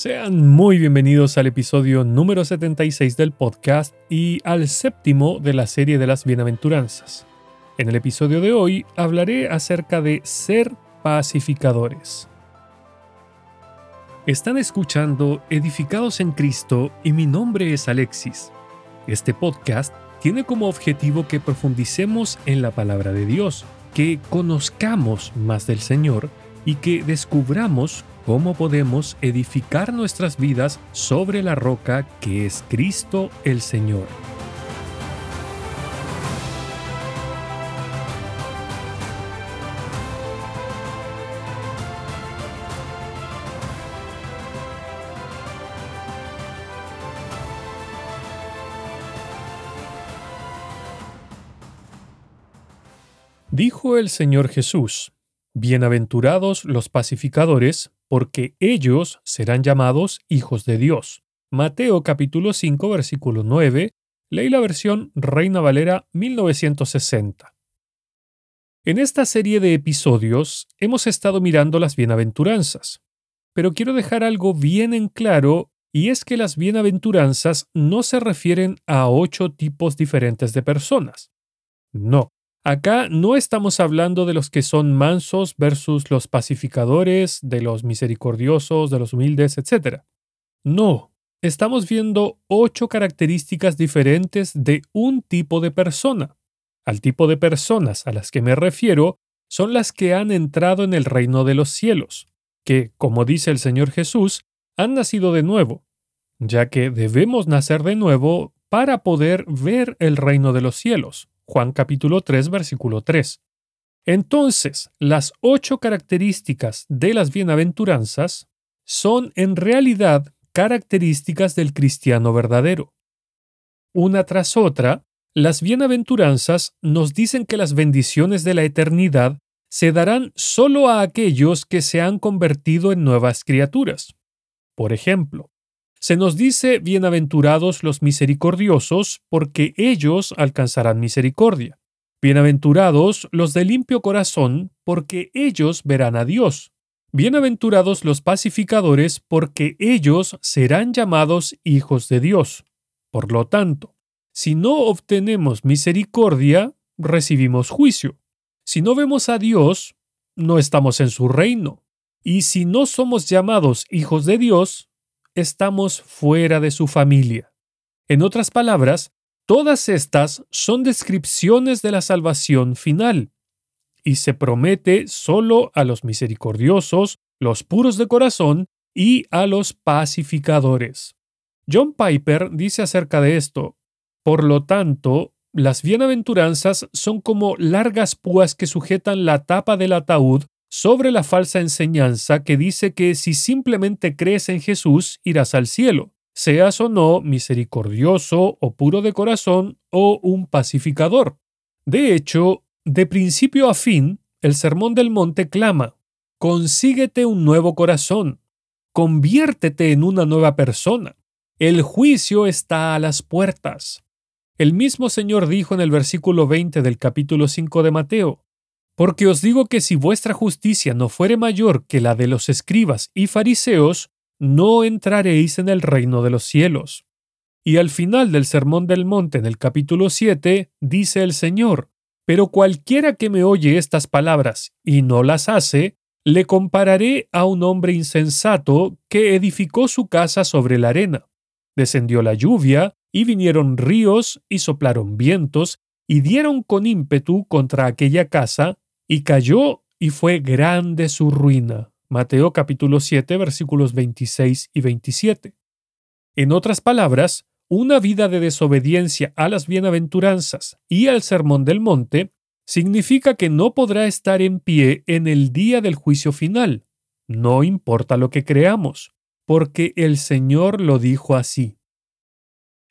Sean muy bienvenidos al episodio número 76 del podcast y al séptimo de la serie de las bienaventuranzas. En el episodio de hoy hablaré acerca de ser pacificadores. Están escuchando Edificados en Cristo y mi nombre es Alexis. Este podcast tiene como objetivo que profundicemos en la palabra de Dios, que conozcamos más del Señor y que descubramos cómo podemos edificar nuestras vidas sobre la roca que es Cristo el Señor. Dijo el Señor Jesús, Bienaventurados los pacificadores, porque ellos serán llamados hijos de Dios. Mateo capítulo 5 versículo 9, leí la versión Reina Valera 1960. En esta serie de episodios hemos estado mirando las bienaventuranzas, pero quiero dejar algo bien en claro y es que las bienaventuranzas no se refieren a ocho tipos diferentes de personas. No, Acá no estamos hablando de los que son mansos versus los pacificadores, de los misericordiosos, de los humildes, etc. No, estamos viendo ocho características diferentes de un tipo de persona. Al tipo de personas a las que me refiero son las que han entrado en el reino de los cielos, que, como dice el Señor Jesús, han nacido de nuevo, ya que debemos nacer de nuevo para poder ver el reino de los cielos. Juan capítulo 3, versículo 3. Entonces, las ocho características de las bienaventuranzas son en realidad características del cristiano verdadero. Una tras otra, las bienaventuranzas nos dicen que las bendiciones de la eternidad se darán solo a aquellos que se han convertido en nuevas criaturas. Por ejemplo, se nos dice, bienaventurados los misericordiosos, porque ellos alcanzarán misericordia. Bienaventurados los de limpio corazón, porque ellos verán a Dios. Bienaventurados los pacificadores, porque ellos serán llamados hijos de Dios. Por lo tanto, si no obtenemos misericordia, recibimos juicio. Si no vemos a Dios, no estamos en su reino. Y si no somos llamados hijos de Dios, estamos fuera de su familia. En otras palabras, todas estas son descripciones de la salvación final, y se promete solo a los misericordiosos, los puros de corazón y a los pacificadores. John Piper dice acerca de esto, por lo tanto, las bienaventuranzas son como largas púas que sujetan la tapa del ataúd sobre la falsa enseñanza que dice que si simplemente crees en Jesús irás al cielo, seas o no misericordioso o puro de corazón o un pacificador. De hecho, de principio a fin, el Sermón del Monte clama, consíguete un nuevo corazón, conviértete en una nueva persona. El juicio está a las puertas. El mismo Señor dijo en el versículo 20 del capítulo 5 de Mateo, porque os digo que si vuestra justicia no fuere mayor que la de los escribas y fariseos, no entraréis en el reino de los cielos. Y al final del Sermón del Monte en el capítulo 7 dice el Señor, pero cualquiera que me oye estas palabras y no las hace, le compararé a un hombre insensato que edificó su casa sobre la arena. Descendió la lluvia, y vinieron ríos, y soplaron vientos, y dieron con ímpetu contra aquella casa, y cayó y fue grande su ruina. Mateo capítulo 7 versículos 26 y 27. En otras palabras, una vida de desobediencia a las bienaventuranzas y al sermón del monte significa que no podrá estar en pie en el día del juicio final, no importa lo que creamos, porque el Señor lo dijo así.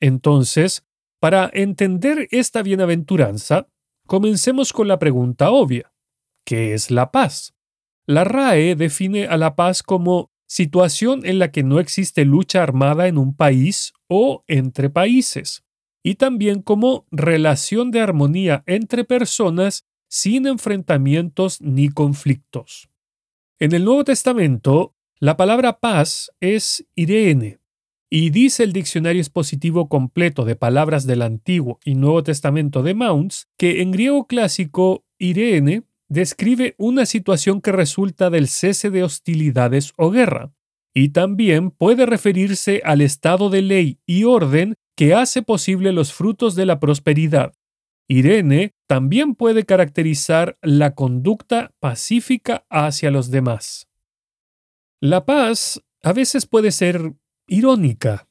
Entonces, para entender esta bienaventuranza, comencemos con la pregunta obvia. ¿Qué es la paz? La RAE define a la paz como situación en la que no existe lucha armada en un país o entre países, y también como relación de armonía entre personas sin enfrentamientos ni conflictos. En el Nuevo Testamento, La palabra paz es Irene, y dice el diccionario expositivo completo de palabras del Antiguo y Nuevo Testamento de Mounts que en griego clásico Irene describe una situación que resulta del cese de hostilidades o guerra, y también puede referirse al estado de ley y orden que hace posible los frutos de la prosperidad. Irene también puede caracterizar la conducta pacífica hacia los demás. La paz a veces puede ser irónica,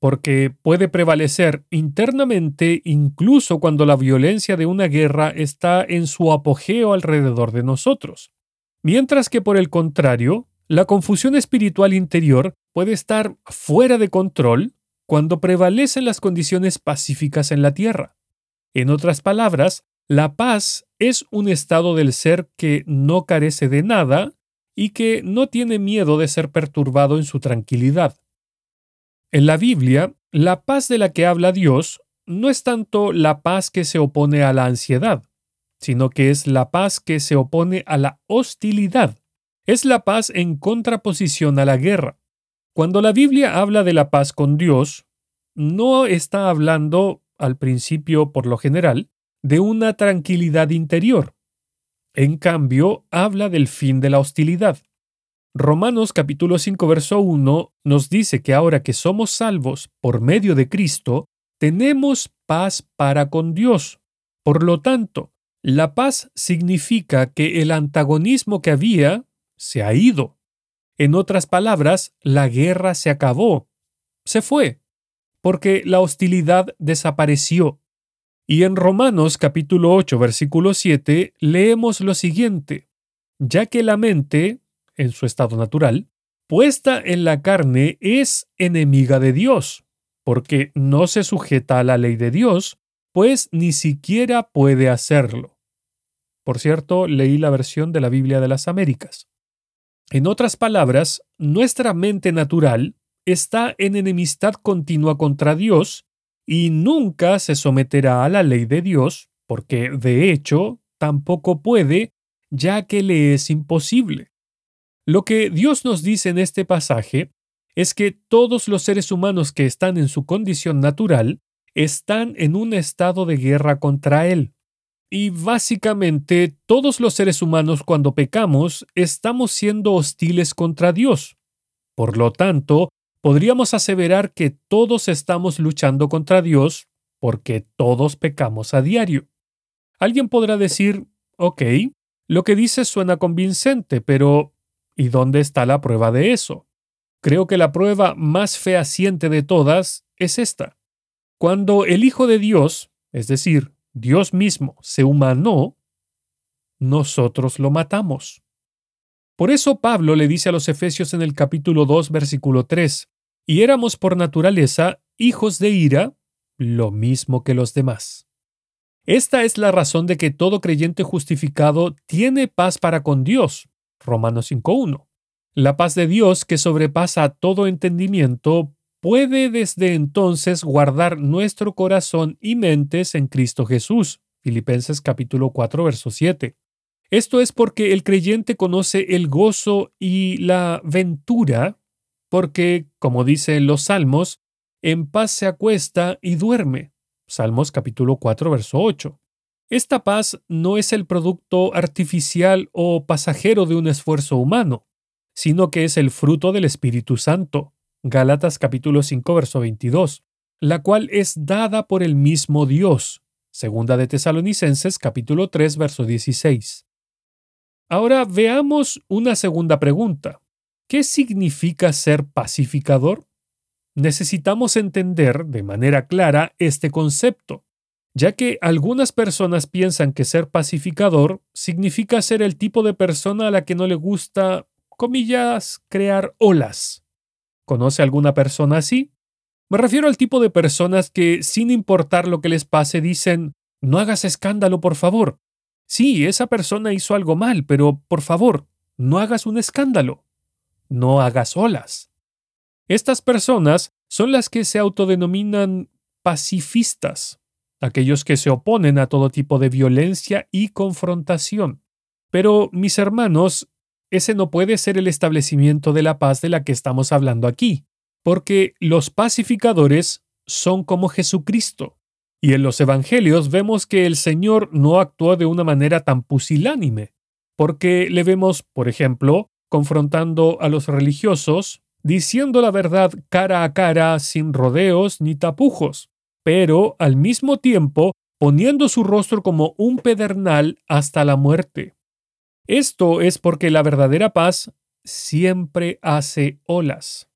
porque puede prevalecer internamente incluso cuando la violencia de una guerra está en su apogeo alrededor de nosotros, mientras que por el contrario, la confusión espiritual interior puede estar fuera de control cuando prevalecen las condiciones pacíficas en la tierra. En otras palabras, la paz es un estado del ser que no carece de nada y que no tiene miedo de ser perturbado en su tranquilidad. En la Biblia, la paz de la que habla Dios no es tanto la paz que se opone a la ansiedad, sino que es la paz que se opone a la hostilidad. Es la paz en contraposición a la guerra. Cuando la Biblia habla de la paz con Dios, no está hablando, al principio por lo general, de una tranquilidad interior. En cambio, habla del fin de la hostilidad. Romanos capítulo 5 verso 1 nos dice que ahora que somos salvos por medio de Cristo, tenemos paz para con Dios. Por lo tanto, la paz significa que el antagonismo que había se ha ido. En otras palabras, la guerra se acabó, se fue, porque la hostilidad desapareció. Y en Romanos capítulo 8 versículo 7 leemos lo siguiente, ya que la mente, en su estado natural, puesta en la carne es enemiga de Dios, porque no se sujeta a la ley de Dios, pues ni siquiera puede hacerlo. Por cierto, leí la versión de la Biblia de las Américas. En otras palabras, nuestra mente natural está en enemistad continua contra Dios y nunca se someterá a la ley de Dios, porque de hecho tampoco puede, ya que le es imposible. Lo que Dios nos dice en este pasaje es que todos los seres humanos que están en su condición natural están en un estado de guerra contra Él. Y básicamente todos los seres humanos cuando pecamos estamos siendo hostiles contra Dios. Por lo tanto, podríamos aseverar que todos estamos luchando contra Dios porque todos pecamos a diario. Alguien podrá decir, ok, lo que dices suena convincente, pero ¿Y dónde está la prueba de eso? Creo que la prueba más fehaciente de todas es esta. Cuando el Hijo de Dios, es decir, Dios mismo, se humanó, nosotros lo matamos. Por eso Pablo le dice a los Efesios en el capítulo 2, versículo 3, y éramos por naturaleza hijos de ira, lo mismo que los demás. Esta es la razón de que todo creyente justificado tiene paz para con Dios, Romanos 5.1. La paz de Dios que sobrepasa todo entendimiento puede desde entonces guardar nuestro corazón y mentes en Cristo Jesús. Filipenses capítulo 4 verso 7. Esto es porque el creyente conoce el gozo y la ventura, porque, como dicen los salmos, en paz se acuesta y duerme. Salmos capítulo 4 verso 8. Esta paz no es el producto artificial o pasajero de un esfuerzo humano, sino que es el fruto del Espíritu Santo. Gálatas capítulo 5 verso 22, la cual es dada por el mismo Dios. Segunda de Tesalonicenses capítulo 3 verso 16. Ahora veamos una segunda pregunta. ¿Qué significa ser pacificador? Necesitamos entender de manera clara este concepto ya que algunas personas piensan que ser pacificador significa ser el tipo de persona a la que no le gusta, comillas, crear olas. ¿Conoce alguna persona así? Me refiero al tipo de personas que, sin importar lo que les pase, dicen, no hagas escándalo, por favor. Sí, esa persona hizo algo mal, pero, por favor, no hagas un escándalo. No hagas olas. Estas personas son las que se autodenominan pacifistas aquellos que se oponen a todo tipo de violencia y confrontación. Pero, mis hermanos, ese no puede ser el establecimiento de la paz de la que estamos hablando aquí, porque los pacificadores son como Jesucristo. Y en los Evangelios vemos que el Señor no actuó de una manera tan pusilánime, porque le vemos, por ejemplo, confrontando a los religiosos, diciendo la verdad cara a cara sin rodeos ni tapujos, pero al mismo tiempo poniendo su rostro como un pedernal hasta la muerte. Esto es porque la verdadera paz siempre hace olas.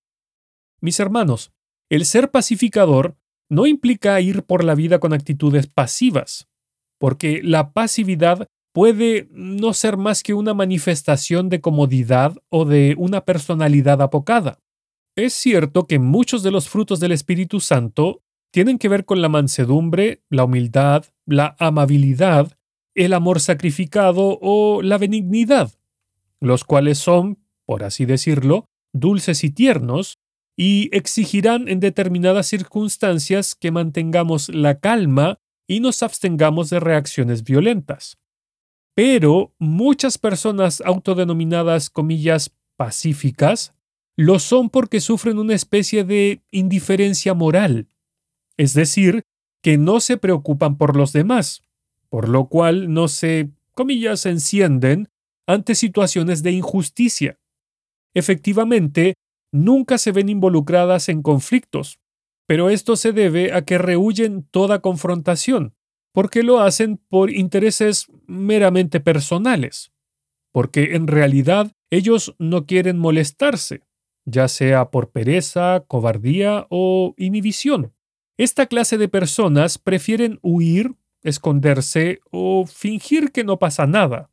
Mis hermanos, el ser pacificador no implica ir por la vida con actitudes pasivas, porque la pasividad puede no ser más que una manifestación de comodidad o de una personalidad apocada. Es cierto que muchos de los frutos del Espíritu Santo tienen que ver con la mansedumbre, la humildad, la amabilidad, el amor sacrificado o la benignidad, los cuales son, por así decirlo, dulces y tiernos, y exigirán en determinadas circunstancias que mantengamos la calma y nos abstengamos de reacciones violentas. Pero muchas personas autodenominadas comillas pacíficas lo son porque sufren una especie de indiferencia moral, es decir, que no se preocupan por los demás, por lo cual no se, comillas, encienden ante situaciones de injusticia. Efectivamente, nunca se ven involucradas en conflictos, pero esto se debe a que rehuyen toda confrontación, porque lo hacen por intereses meramente personales, porque en realidad ellos no quieren molestarse, ya sea por pereza, cobardía o inhibición. Esta clase de personas prefieren huir, esconderse o fingir que no pasa nada.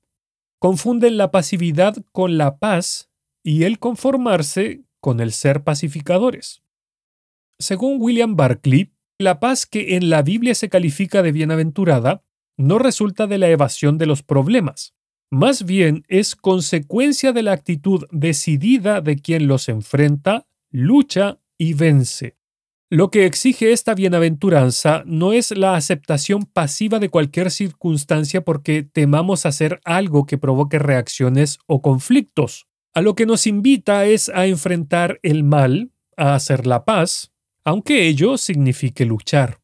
Confunden la pasividad con la paz y el conformarse con el ser pacificadores. Según William Barclay, la paz que en la Biblia se califica de bienaventurada no resulta de la evasión de los problemas, más bien es consecuencia de la actitud decidida de quien los enfrenta, lucha y vence. Lo que exige esta bienaventuranza no es la aceptación pasiva de cualquier circunstancia porque temamos hacer algo que provoque reacciones o conflictos. A lo que nos invita es a enfrentar el mal, a hacer la paz, aunque ello signifique luchar.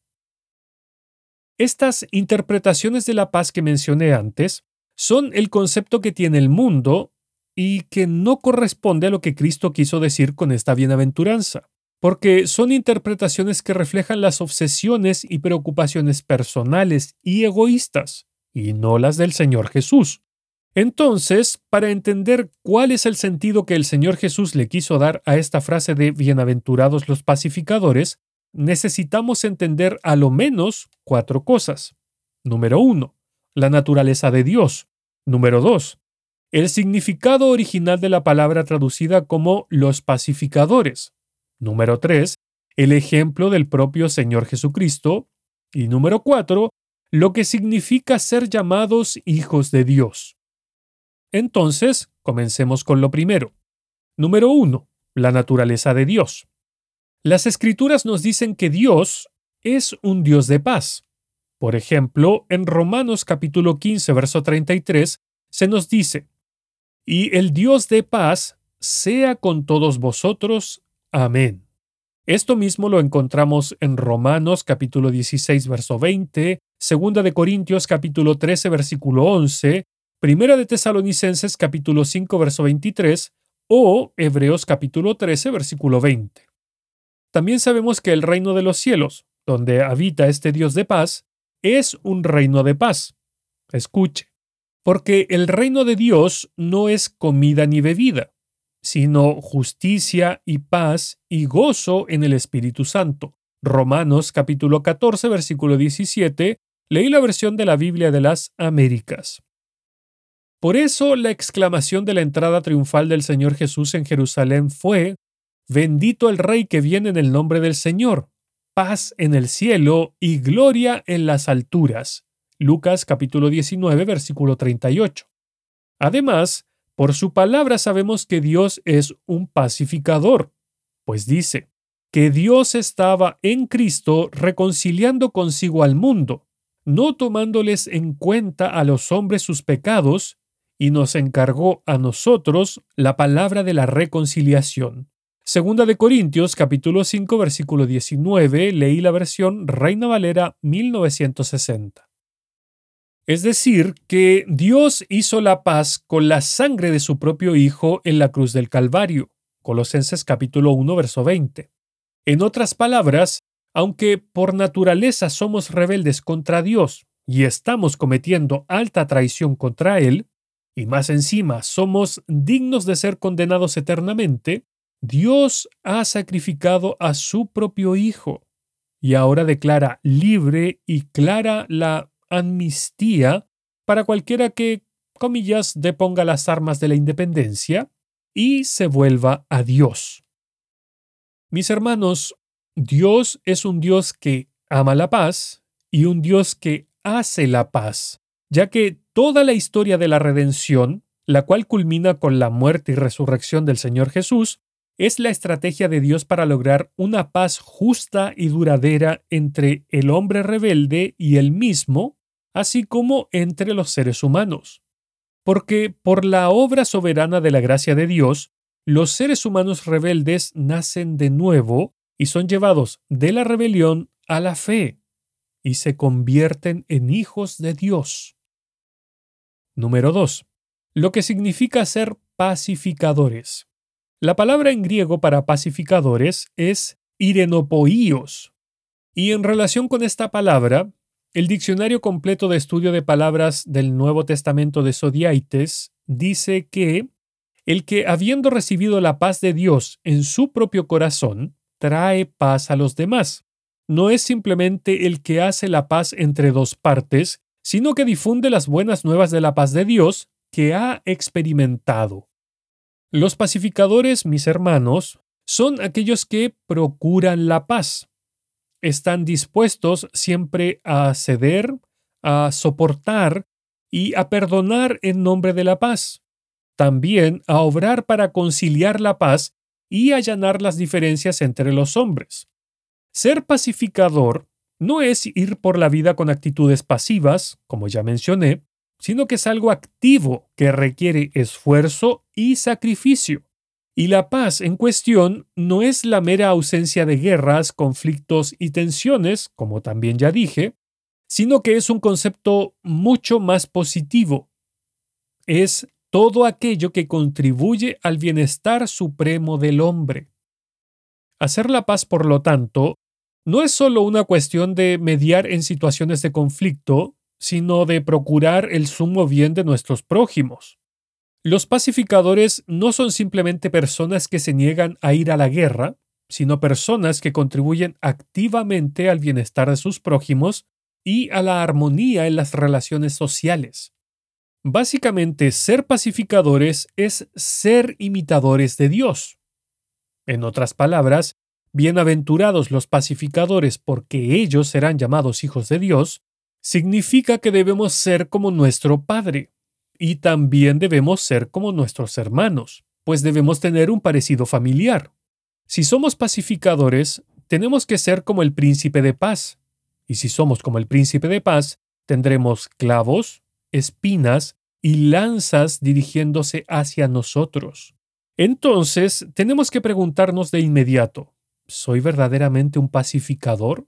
Estas interpretaciones de la paz que mencioné antes son el concepto que tiene el mundo y que no corresponde a lo que Cristo quiso decir con esta bienaventuranza, porque son interpretaciones que reflejan las obsesiones y preocupaciones personales y egoístas, y no las del Señor Jesús. Entonces, para entender cuál es el sentido que el Señor Jesús le quiso dar a esta frase de bienaventurados los pacificadores, necesitamos entender a lo menos cuatro cosas. Número uno, la naturaleza de Dios. Número 2. El significado original de la palabra traducida como los pacificadores. Número 3. El ejemplo del propio Señor Jesucristo. Y número 4. Lo que significa ser llamados hijos de Dios. Entonces, comencemos con lo primero. Número 1. La naturaleza de Dios. Las escrituras nos dicen que Dios es un Dios de paz. Por ejemplo, en Romanos capítulo 15, verso 33, se nos dice, Y el Dios de paz sea con todos vosotros. Amén. Esto mismo lo encontramos en Romanos capítulo 16, verso 20, Segunda de Corintios capítulo 13, versículo 11, Primera de Tesalonicenses capítulo 5, verso 23, o Hebreos capítulo 13, versículo 20. También sabemos que el reino de los cielos, donde habita este Dios de paz, es un reino de paz. Escuche, porque el reino de Dios no es comida ni bebida, sino justicia y paz y gozo en el Espíritu Santo. Romanos capítulo 14 versículo 17, leí la versión de la Biblia de las Américas. Por eso la exclamación de la entrada triunfal del Señor Jesús en Jerusalén fue, Bendito el Rey que viene en el nombre del Señor, paz en el cielo y gloria en las alturas. Lucas capítulo 19 versículo 38. Además, por su palabra sabemos que Dios es un pacificador, pues dice que Dios estaba en Cristo reconciliando consigo al mundo, no tomándoles en cuenta a los hombres sus pecados, y nos encargó a nosotros la palabra de la reconciliación. Segunda de Corintios capítulo 5 versículo 19 leí la versión Reina Valera 1960. Es decir, que Dios hizo la paz con la sangre de su propio Hijo en la cruz del Calvario. Colosenses capítulo 1 verso 20. En otras palabras, aunque por naturaleza somos rebeldes contra Dios y estamos cometiendo alta traición contra Él, y más encima somos dignos de ser condenados eternamente, Dios ha sacrificado a su propio Hijo y ahora declara libre y clara la amnistía para cualquiera que, comillas, deponga las armas de la independencia y se vuelva a Dios. Mis hermanos, Dios es un Dios que ama la paz y un Dios que hace la paz, ya que toda la historia de la redención, la cual culmina con la muerte y resurrección del Señor Jesús, es la estrategia de Dios para lograr una paz justa y duradera entre el hombre rebelde y él mismo, así como entre los seres humanos. Porque por la obra soberana de la gracia de Dios, los seres humanos rebeldes nacen de nuevo y son llevados de la rebelión a la fe y se convierten en hijos de Dios. Número 2. Lo que significa ser pacificadores. La palabra en griego para pacificadores es irenopoíos. Y en relación con esta palabra, el Diccionario completo de estudio de palabras del Nuevo Testamento de Sodiaites dice que el que, habiendo recibido la paz de Dios en su propio corazón, trae paz a los demás. No es simplemente el que hace la paz entre dos partes, sino que difunde las buenas nuevas de la paz de Dios que ha experimentado. Los pacificadores, mis hermanos, son aquellos que procuran la paz. Están dispuestos siempre a ceder, a soportar y a perdonar en nombre de la paz. También a obrar para conciliar la paz y allanar las diferencias entre los hombres. Ser pacificador no es ir por la vida con actitudes pasivas, como ya mencioné, sino que es algo activo que requiere esfuerzo y sacrificio. Y la paz en cuestión no es la mera ausencia de guerras, conflictos y tensiones, como también ya dije, sino que es un concepto mucho más positivo. Es todo aquello que contribuye al bienestar supremo del hombre. Hacer la paz, por lo tanto, no es solo una cuestión de mediar en situaciones de conflicto, sino de procurar el sumo bien de nuestros prójimos. Los pacificadores no son simplemente personas que se niegan a ir a la guerra, sino personas que contribuyen activamente al bienestar de sus prójimos y a la armonía en las relaciones sociales. Básicamente, ser pacificadores es ser imitadores de Dios. En otras palabras, bienaventurados los pacificadores porque ellos serán llamados hijos de Dios, significa que debemos ser como nuestro Padre y también debemos ser como nuestros hermanos, pues debemos tener un parecido familiar. Si somos pacificadores, tenemos que ser como el príncipe de paz, y si somos como el príncipe de paz, tendremos clavos, espinas y lanzas dirigiéndose hacia nosotros. Entonces, tenemos que preguntarnos de inmediato, ¿soy verdaderamente un pacificador?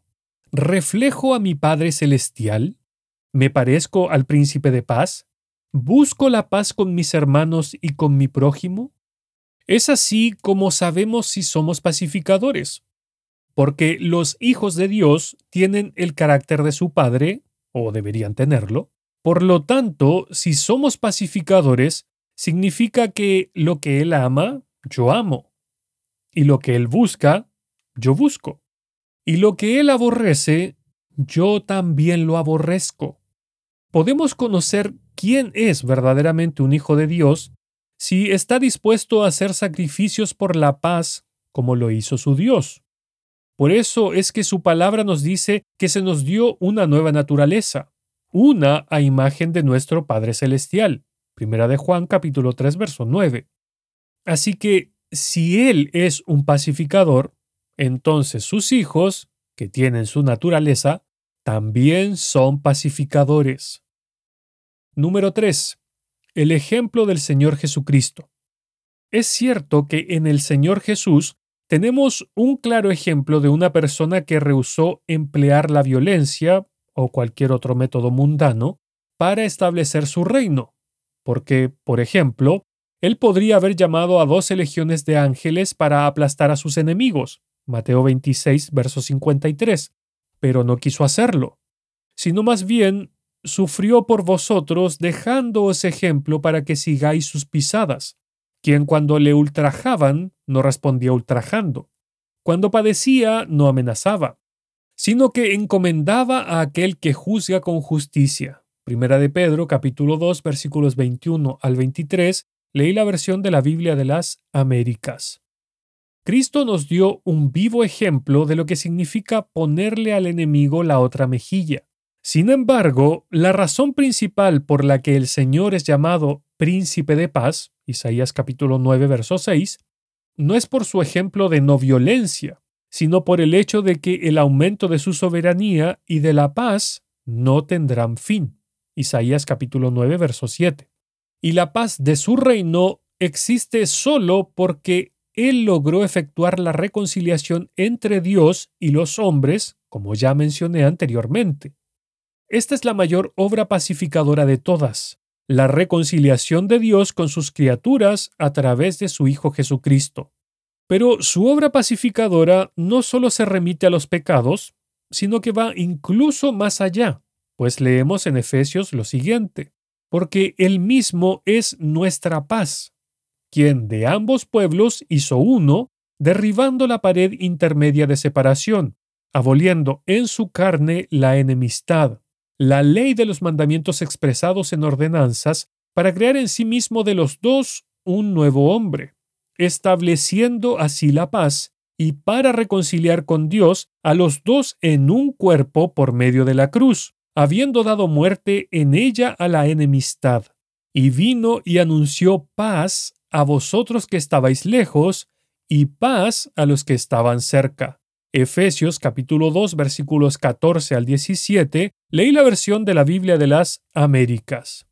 ¿Reflejo a mi Padre Celestial? ¿Me parezco al príncipe de paz? ¿Busco la paz con mis hermanos y con mi prójimo? Es así como sabemos si somos pacificadores, porque los hijos de Dios tienen el carácter de su Padre, o deberían tenerlo. Por lo tanto, si somos pacificadores, significa que lo que Él ama, yo amo, y lo que Él busca, yo busco. Y lo que él aborrece, yo también lo aborrezco. Podemos conocer quién es verdaderamente un hijo de Dios si está dispuesto a hacer sacrificios por la paz como lo hizo su Dios. Por eso es que su palabra nos dice que se nos dio una nueva naturaleza, una a imagen de nuestro Padre Celestial. Primera de Juan capítulo 3 verso 9. Así que si Él es un pacificador, entonces sus hijos, que tienen su naturaleza, también son pacificadores. Número 3. el ejemplo del Señor Jesucristo. Es cierto que en el Señor Jesús tenemos un claro ejemplo de una persona que rehusó emplear la violencia o cualquier otro método mundano para establecer su reino, porque, por ejemplo, él podría haber llamado a doce legiones de ángeles para aplastar a sus enemigos, Mateo 26, verso 53, pero no quiso hacerlo, sino más bien sufrió por vosotros dejándoos ejemplo para que sigáis sus pisadas, quien cuando le ultrajaban no respondía ultrajando, cuando padecía no amenazaba, sino que encomendaba a aquel que juzga con justicia. Primera de Pedro, capítulo 2, versículos 21 al 23, leí la versión de la Biblia de las Américas. Cristo nos dio un vivo ejemplo de lo que significa ponerle al enemigo la otra mejilla. Sin embargo, la razón principal por la que el Señor es llamado príncipe de paz, Isaías capítulo 9, verso 6, no es por su ejemplo de no violencia, sino por el hecho de que el aumento de su soberanía y de la paz no tendrán fin. Isaías capítulo 9, verso 7. Y la paz de su reino existe solo porque Él logró efectuar la reconciliación entre Dios y los hombres, como ya mencioné anteriormente. Esta es la mayor obra pacificadora de todas, la reconciliación de Dios con sus criaturas a través de su Hijo Jesucristo. Pero su obra pacificadora no solo se remite a los pecados, sino que va incluso más allá, pues leemos en Efesios lo siguiente, porque Él mismo es nuestra paz, quien de ambos pueblos hizo uno, derribando la pared intermedia de separación, aboliendo en su carne la enemistad la ley de los mandamientos expresados en ordenanzas para crear en sí mismo de los dos un nuevo hombre, estableciendo así la paz y para reconciliar con Dios a los dos en un cuerpo por medio de la cruz, habiendo dado muerte en ella a la enemistad. Y vino y anunció paz a vosotros que estabais lejos, y paz a los que estaban cerca. Efesios capítulo 2 versículos 14 al 17, leí la versión de la Biblia de las Américas.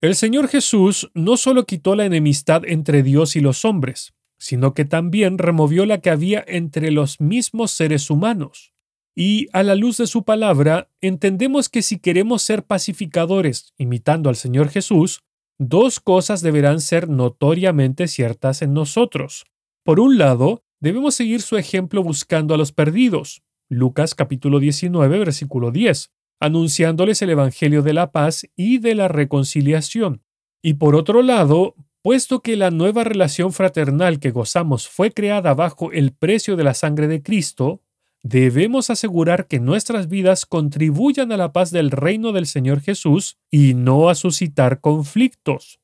El Señor Jesús no solo quitó la enemistad entre Dios y los hombres, sino que también removió la que había entre los mismos seres humanos. Y a la luz de su palabra, entendemos que si queremos ser pacificadores imitando al Señor Jesús, dos cosas deberán ser notoriamente ciertas en nosotros. Por un lado, debemos seguir su ejemplo buscando a los perdidos. Lucas capítulo 19, versículo 10, anunciándoles el Evangelio de la paz y de la reconciliación. Y por otro lado, puesto que la nueva relación fraternal que gozamos fue creada bajo el precio de la sangre de Cristo, debemos asegurar que nuestras vidas contribuyan a la paz del reino del Señor Jesús y no a suscitar conflictos.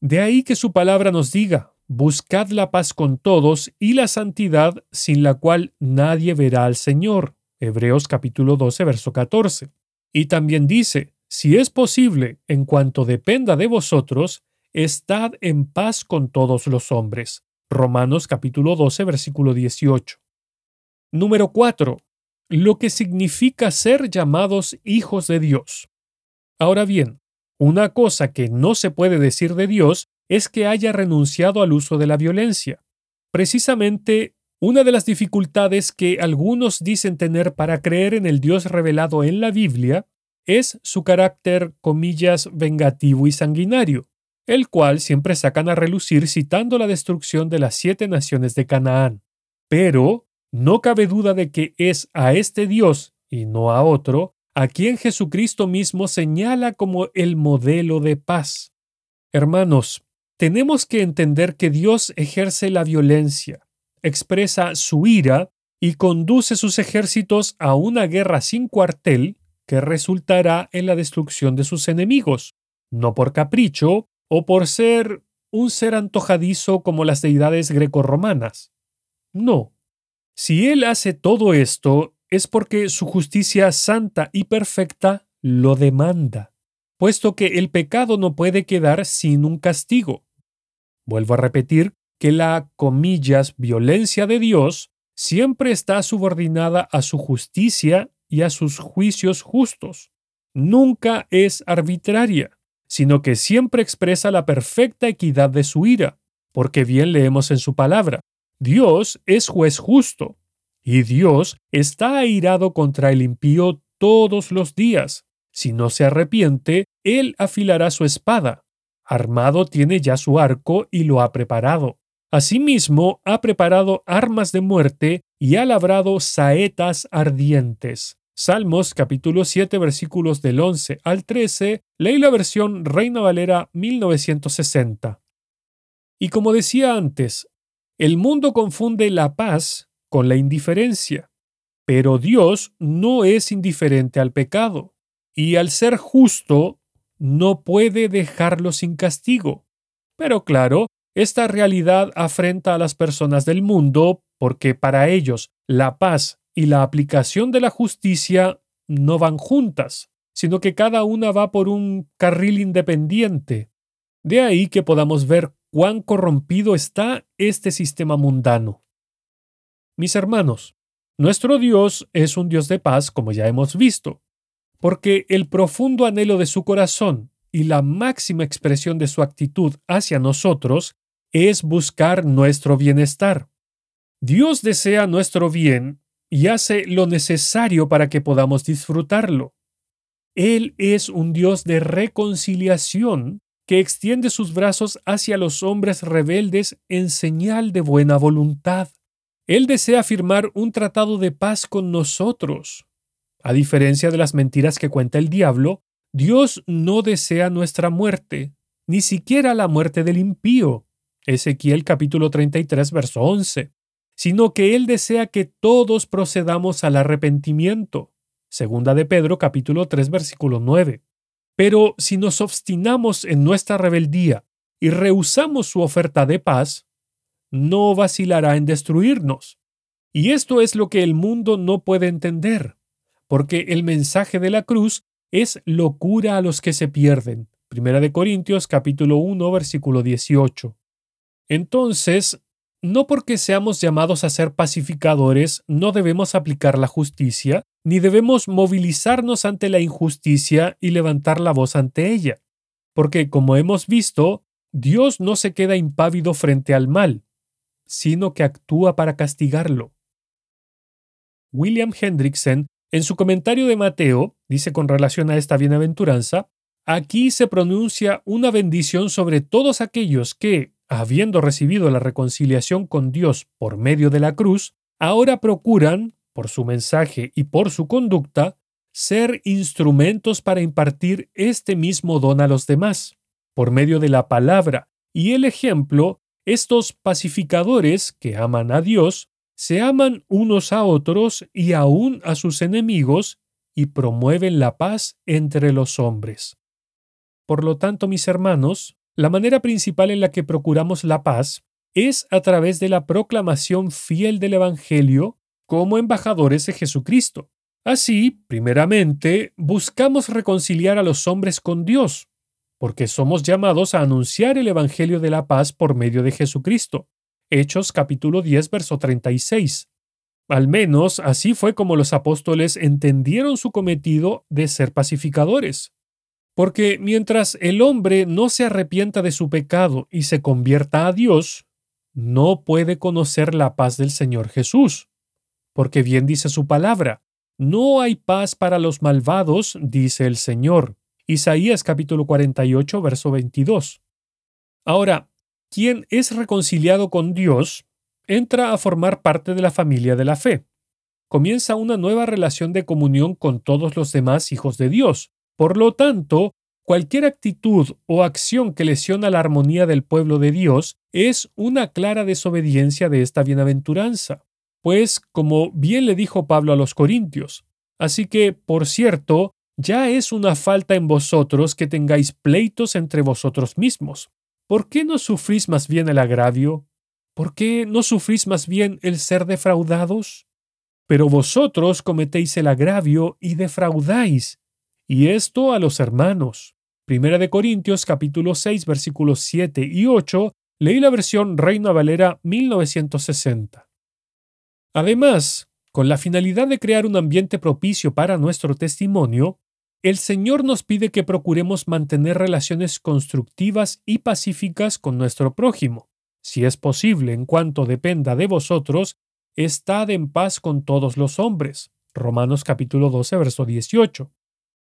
De ahí que su palabra nos diga, Buscad la paz con todos y la santidad sin la cual nadie verá al Señor. Hebreos capítulo 12, verso 14. Y también dice, si es posible, en cuanto dependa de vosotros, estad en paz con todos los hombres. Romanos capítulo 12, versículo 18. Número 4. Lo que significa ser llamados hijos de Dios. Ahora bien, una cosa que no se puede decir de Dios es que haya renunciado al uso de la violencia. Precisamente una de las dificultades que algunos dicen tener para creer en el Dios revelado en la Biblia es su carácter, comillas, vengativo y sanguinario, el cual siempre sacan a relucir citando la destrucción de las siete naciones de Canaán. Pero no cabe duda de que es a este Dios, y no a otro, a quien Jesucristo mismo señala como el modelo de paz. Hermanos, tenemos que entender que Dios ejerce la violencia, expresa su ira y conduce sus ejércitos a una guerra sin cuartel que resultará en la destrucción de sus enemigos, no por capricho o por ser un ser antojadizo como las deidades grecorromanas. No. Si Él hace todo esto, es porque su justicia santa y perfecta lo demanda, puesto que el pecado no puede quedar sin un castigo. Vuelvo a repetir que la, comillas, violencia de Dios siempre está subordinada a su justicia y a sus juicios justos. Nunca es arbitraria, sino que siempre expresa la perfecta equidad de su ira, porque bien leemos en su palabra, Dios es juez justo, y Dios está airado contra el impío todos los días. Si no se arrepiente, él afilará su espada. Armado tiene ya su arco y lo ha preparado. Asimismo, ha preparado armas de muerte y ha labrado saetas ardientes. Salmos capítulo 7 versículos del 11 al 13, leí la versión Reina Valera 1960. Y como decía antes, el mundo confunde la paz con la indiferencia, pero Dios no es indiferente al pecado, y al ser justo, no puede dejarlo sin castigo. Pero claro, esta realidad afrenta a las personas del mundo porque para ellos la paz y la aplicación de la justicia no van juntas, sino que cada una va por un carril independiente. De ahí que podamos ver cuán corrompido está este sistema mundano. Mis hermanos, nuestro Dios es un Dios de paz, como ya hemos visto, porque el profundo anhelo de su corazón y la máxima expresión de su actitud hacia nosotros es buscar nuestro bienestar. Dios desea nuestro bien y hace lo necesario para que podamos disfrutarlo. Él es un Dios de reconciliación que extiende sus brazos hacia los hombres rebeldes en señal de buena voluntad. Él desea firmar un tratado de paz con nosotros. A diferencia de las mentiras que cuenta el diablo, Dios no desea nuestra muerte, ni siquiera la muerte del impío. Ezequiel capítulo 33, verso 11 sino que Él desea que todos procedamos al arrepentimiento. Segunda de Pedro capítulo 3 versículo 9. Pero si nos obstinamos en nuestra rebeldía y rehusamos su oferta de paz, no vacilará en destruirnos. Y esto es lo que el mundo no puede entender, porque el mensaje de la cruz es locura a los que se pierden. Primera de Corintios capítulo 1 versículo 18. Entonces, no porque seamos llamados a ser pacificadores, no debemos aplicar la justicia, ni debemos movilizarnos ante la injusticia y levantar la voz ante ella. Porque, como hemos visto, Dios no se queda impávido frente al mal, sino que actúa para castigarlo. William Hendrickson, en su comentario de Mateo, dice con relación a esta bienaventuranza, aquí se pronuncia una bendición sobre todos aquellos que, habiendo recibido la reconciliación con Dios por medio de la cruz, ahora procuran, por su mensaje y por su conducta, ser instrumentos para impartir este mismo don a los demás. Por medio de la palabra y el ejemplo, estos pacificadores que aman a Dios, se aman unos a otros y aún a sus enemigos y promueven la paz entre los hombres. Por lo tanto, mis hermanos, la manera principal en la que procuramos la paz es a través de la proclamación fiel del Evangelio como embajadores de Jesucristo. Así, primeramente, buscamos reconciliar a los hombres con Dios, porque somos llamados a anunciar el Evangelio de la paz por medio de Jesucristo. Hechos capítulo 10, verso 36. Al menos así fue como los apóstoles entendieron su cometido de ser pacificadores. Porque mientras el hombre no se arrepienta de su pecado y se convierta a Dios, no puede conocer la paz del Señor Jesús. Porque bien dice su palabra, no hay paz para los malvados, dice el Señor. Isaías capítulo 48, verso 22. Ahora, quien es reconciliado con Dios entra a formar parte de la familia de la fe. Comienza una nueva relación de comunión con todos los demás hijos de Dios, por lo tanto, cualquier actitud o acción que lesiona la armonía del pueblo de Dios es una clara desobediencia de esta bienaventuranza. Pues, como bien le dijo Pablo a los Corintios, así que, por cierto, ya es una falta en vosotros que tengáis pleitos entre vosotros mismos. ¿Por qué no sufrís más bien el agravio? ¿Por qué no sufrís más bien el ser defraudados? Pero vosotros cometéis el agravio y defraudáis, y esto a los hermanos. Primera de Corintios capítulo 6 versículos 7 y 8, leí la versión Reina Valera 1960. Además, con la finalidad de crear un ambiente propicio para nuestro testimonio, el Señor nos pide que procuremos mantener relaciones constructivas y pacíficas con nuestro prójimo. Si es posible, en cuanto dependa de vosotros, estad en paz con todos los hombres. Romanos capítulo 12, verso 18.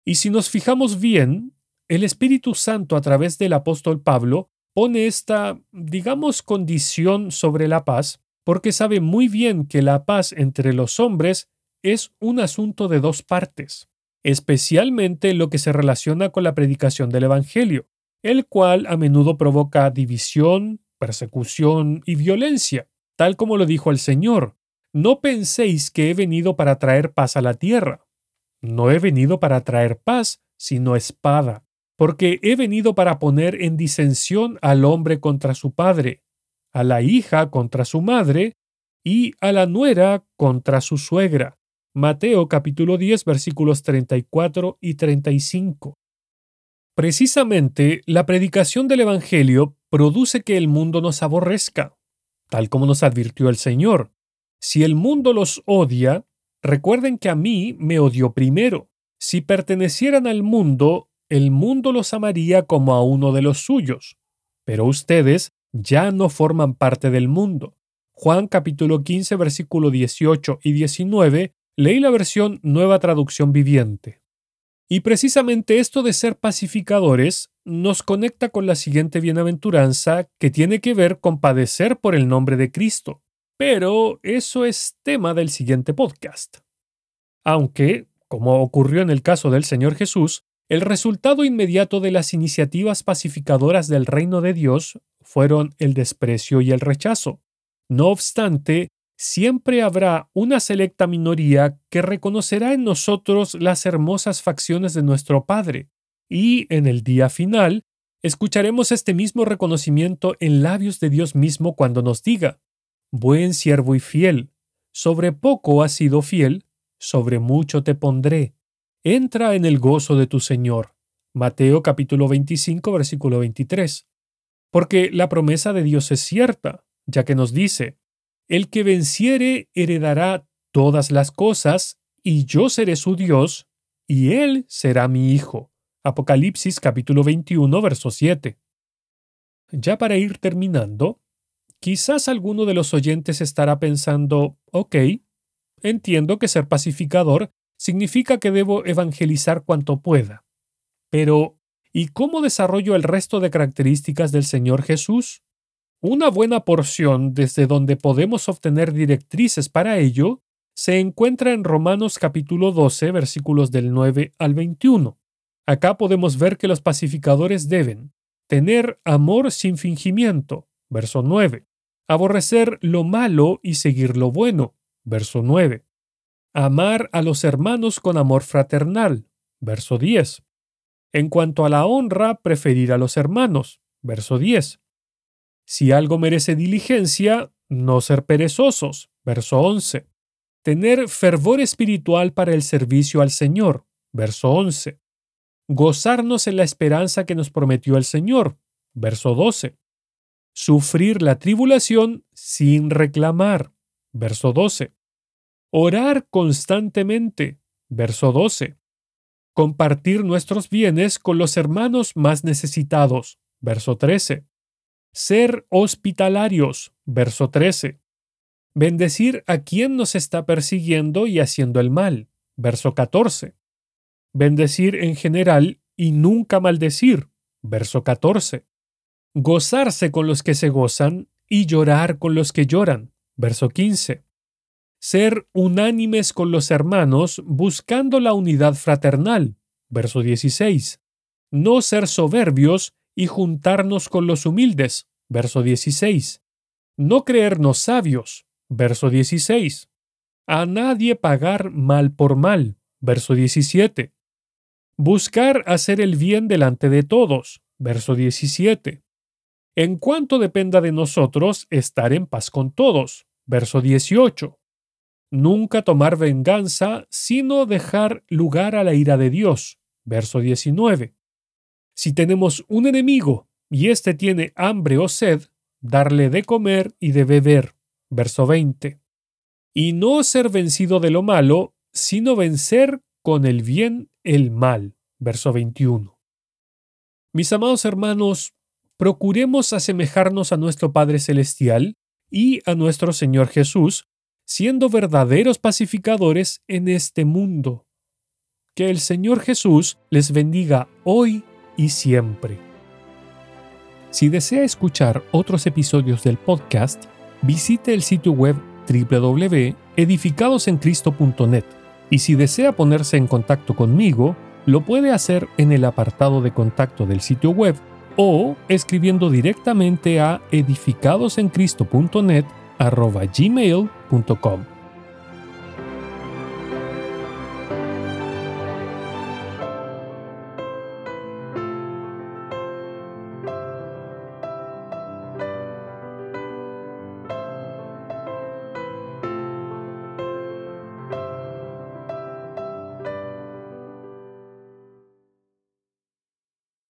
Y si nos fijamos bien, el Espíritu Santo a través del apóstol Pablo pone esta, digamos, condición sobre la paz, porque sabe muy bien que la paz entre los hombres es un asunto de dos partes especialmente en lo que se relaciona con la predicación del Evangelio, el cual a menudo provoca división, persecución y violencia, tal como lo dijo el Señor. No penséis que he venido para traer paz a la tierra. No he venido para traer paz, sino espada, porque he venido para poner en disensión al hombre contra su padre, a la hija contra su madre, y a la nuera contra su suegra, Mateo capítulo 10 versículos 34 y 35. Precisamente, la predicación del Evangelio produce que el mundo nos aborrezca, tal como nos advirtió el Señor. Si el mundo los odia, recuerden que a mí me odió primero. Si pertenecieran al mundo, el mundo los amaría como a uno de los suyos. Pero ustedes ya no forman parte del mundo. Juan capítulo 15 versículo 18 y 19 Leí la versión Nueva Traducción Viviente. Y precisamente esto de ser pacificadores nos conecta con la siguiente bienaventuranza que tiene que ver con padecer por el nombre de Cristo. Pero eso es tema del siguiente podcast. Aunque, como ocurrió en el caso del Señor Jesús, el resultado inmediato de las iniciativas pacificadoras del reino de Dios fueron el desprecio y el rechazo. No obstante, siempre habrá una selecta minoría que reconocerá en nosotros las hermosas facciones de nuestro Padre, y en el día final escucharemos este mismo reconocimiento en labios de Dios mismo cuando nos diga, Buen siervo y fiel, sobre poco has sido fiel, sobre mucho te pondré. Entra en el gozo de tu Señor. Mateo capítulo 25 versículo 23. Porque la promesa de Dios es cierta, ya que nos dice, el que venciere heredará todas las cosas, y yo seré su Dios, y él será mi hijo. Apocalipsis capítulo 21, verso 7. Ya para ir terminando, quizás alguno de los oyentes estará pensando, ok, entiendo que ser pacificador significa que debo evangelizar cuanto pueda. Pero, ¿y cómo desarrollo el resto de características del Señor Jesús? Una buena porción desde donde podemos obtener directrices para ello se encuentra en Romanos capítulo 12 versículos del 9 al 21. Acá podemos ver que los pacificadores deben tener amor sin fingimiento, verso 9, aborrecer lo malo y seguir lo bueno, verso 9, amar a los hermanos con amor fraternal, verso 10. En cuanto a la honra, preferir a los hermanos, verso 10 si algo merece diligencia, no ser perezosos. Verso 11. Tener fervor espiritual para el servicio al Señor. Verso 11. Gozarnos en la esperanza que nos prometió el Señor. Verso 12. Sufrir la tribulación sin reclamar. Verso 12. Orar constantemente. Verso 12. Compartir nuestros bienes con los hermanos más necesitados. Verso 13 ser hospitalarios, verso 13. Bendecir a quien nos está persiguiendo y haciendo el mal, verso 14. Bendecir en general y nunca maldecir, verso 14. Gozarse con los que se gozan y llorar con los que lloran, verso 15. Ser unánimes con los hermanos buscando la unidad fraternal, verso 16. No ser soberbios y juntarnos con los humildes. Verso 16. No creernos sabios. Verso 16. A nadie pagar mal por mal. Verso 17. Buscar hacer el bien delante de todos. Verso 17. En cuanto dependa de nosotros, estar en paz con todos. Verso 18. Nunca tomar venganza, sino dejar lugar a la ira de Dios. Verso 19. Si tenemos un enemigo y éste tiene hambre o sed, darle de comer y de beber. Verso 20. Y no ser vencido de lo malo, sino vencer con el bien el mal. verso 21. Mis amados hermanos, procuremos asemejarnos a nuestro Padre Celestial y a nuestro Señor Jesús, siendo verdaderos pacificadores en este mundo. Que el Señor Jesús les bendiga hoy y siempre. Si desea escuchar otros episodios del podcast, visite el sitio web www.edificadosencristo.net y si desea ponerse en contacto conmigo, lo puede hacer en el apartado de contacto del sitio web o escribiendo directamente a edificadosencristo.net gmail.com.